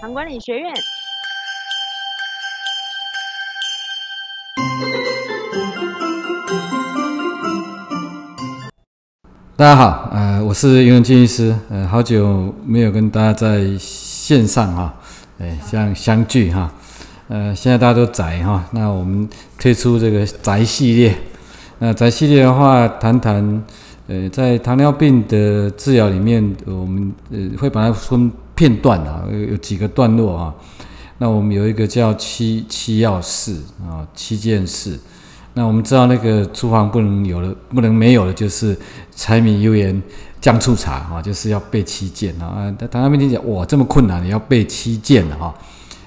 糖管理学院。大家好，呃，我是英文建医师，呃，好久没有跟大家在线上哈，哎，这样相聚哈，呃，现在大家都宅哈，那我们推出这个宅系列，那宅系列的话，谈谈，呃，在糖尿病的治疗里面，我们呃会把它分片段啊，有有几个段落啊，那我们有一个叫七七要事啊，七件事。那我们知道那个厨房不能有了，不能没有了，就是柴米油盐酱醋茶啊，就是要备七件啊。那糖尿病听讲哇这么困难，你要备七件的哈。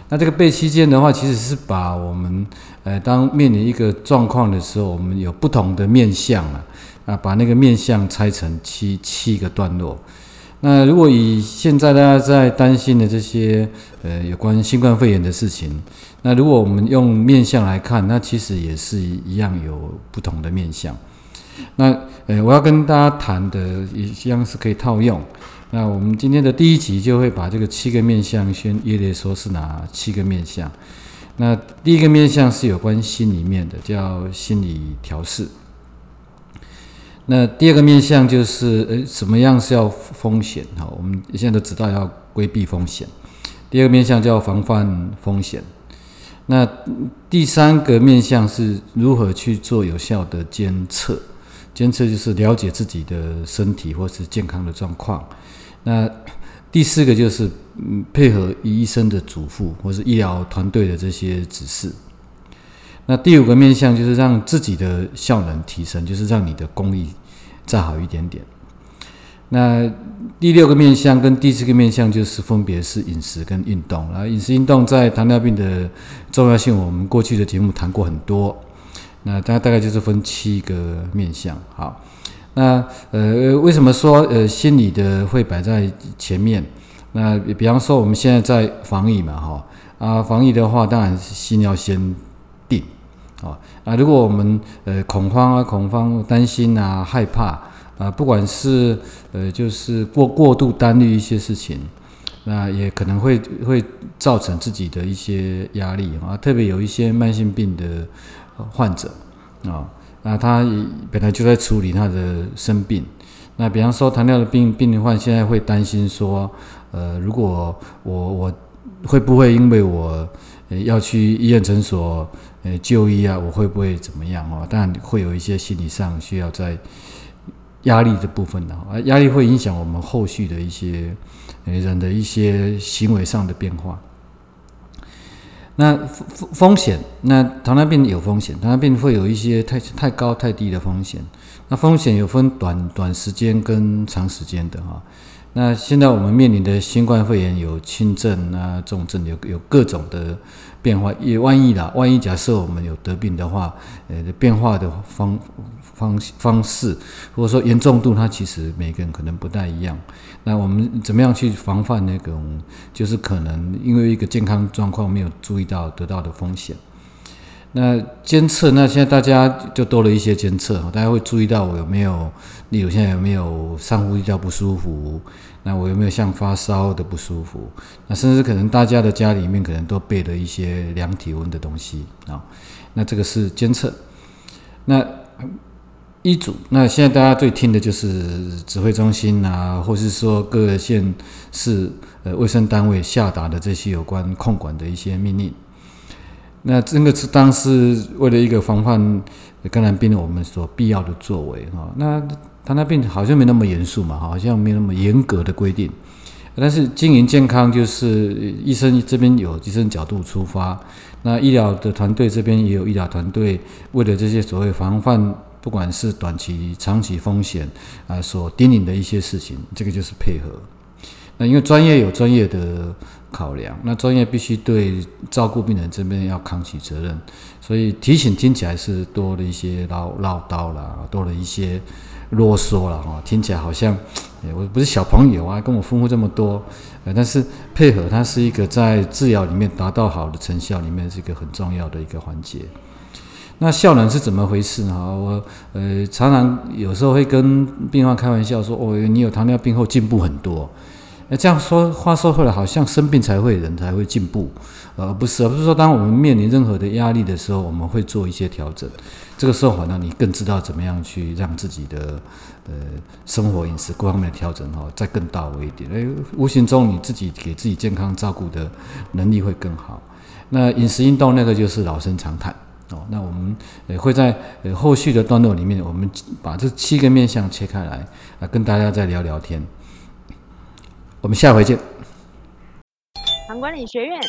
那这个备七件的话，其实是把我们呃当面临一个状况的时候，我们有不同的面相啊，啊把那个面相拆成七七个段落。那如果以现在大家在担心的这些呃有关新冠肺炎的事情，那如果我们用面相来看，那其实也是一样有不同的面相。那呃我要跟大家谈的一样是可以套用。那我们今天的第一集就会把这个七个面相先列列说是哪七个面相。那第一个面相是有关心里面的，叫心理调试。那第二个面向就是，呃，什么样是要风险？哈，我们现在都知道要规避风险。第二个面向叫防范风险。那第三个面向是如何去做有效的监测？监测就是了解自己的身体或是健康的状况。那第四个就是，嗯，配合医生的嘱咐或是医疗团队的这些指示。那第五个面向就是让自己的效能提升，就是让你的工艺再好一点点。那第六个面向跟第四个面向就是分别是饮食跟运动。然后饮食运动在糖尿病的重要性，我们过去的节目谈过很多。那大大概就是分七个面向。好，那呃为什么说呃心理的会摆在前面？那比方说我们现在在防疫嘛，哈啊防疫的话，当然心要先。啊啊！如果我们呃恐慌啊、恐慌、担心啊、害怕啊，不管是呃就是过过度担虑一些事情，那也可能会会造成自己的一些压力啊。特别有一些慢性病的患者啊，那他本来就在处理他的生病。那比方说糖尿的病病患，现在会担心说，呃，如果我我会不会因为我要去医院诊所？呃，就医啊，我会不会怎么样哦？当然会有一些心理上需要在压力的部分的啊，压力会影响我们后续的一些人的一些行为上的变化。那风风险，那糖尿病有风险，糖尿病会有一些太太高太低的风险。那风险有分短短时间跟长时间的哈。那现在我们面临的新冠肺炎有轻症啊、重症，有有各种的变化。也万一啦，万一假设我们有得病的话，呃，变化的方方方式，或者说严重度，它其实每个人可能不太一样。那我们怎么样去防范那种，就是可能因为一个健康状况没有注意到得到的风险？那监测，那现在大家就多了一些监测大家会注意到我有没有，例如现在有没有上呼吸道不舒服，那我有没有像发烧的不舒服，那甚至可能大家的家里面可能都备了一些量体温的东西啊，那这个是监测。那医嘱，那现在大家最听的就是指挥中心啊，或是说各个县市呃卫生单位下达的这些有关控管的一些命令。那这个是当时为了一个防范感染病的我们所必要的作为哈。那糖尿病好像没那么严肃嘛，好像没那么严格的规定。但是经营健康就是医生这边有医生角度出发，那医疗的团队这边也有医疗团队为了这些所谓防范，不管是短期、长期风险啊，所叮咛的一些事情，这个就是配合。那因为专业有专业的考量，那专业必须对照顾病人这边要扛起责任，所以提醒听起来是多了一些唠唠叨啦，多了一些啰嗦了哈，听起来好像我不是小朋友啊，跟我吩咐这么多，但是配合它是一个在治疗里面达到好的成效里面是一个很重要的一个环节。那效能是怎么回事呢？我呃常常有时候会跟病患开玩笑说，哦，你有糖尿病后进步很多。那这样说话说回来，好像生病才会人才会进步，而不是而不是说当我们面临任何的压力的时候，我们会做一些调整。这个时候，好像你更知道怎么样去让自己的呃生活饮食各方面的调整哈，再更到位一点。哎，无形中你自己给自己健康照顾的能力会更好。那饮食运动那个就是老生常谈哦。那我们呃会在呃后续的段落里面，我们把这七个面向切开来啊，跟大家再聊聊天。我们下回见。唐管理学院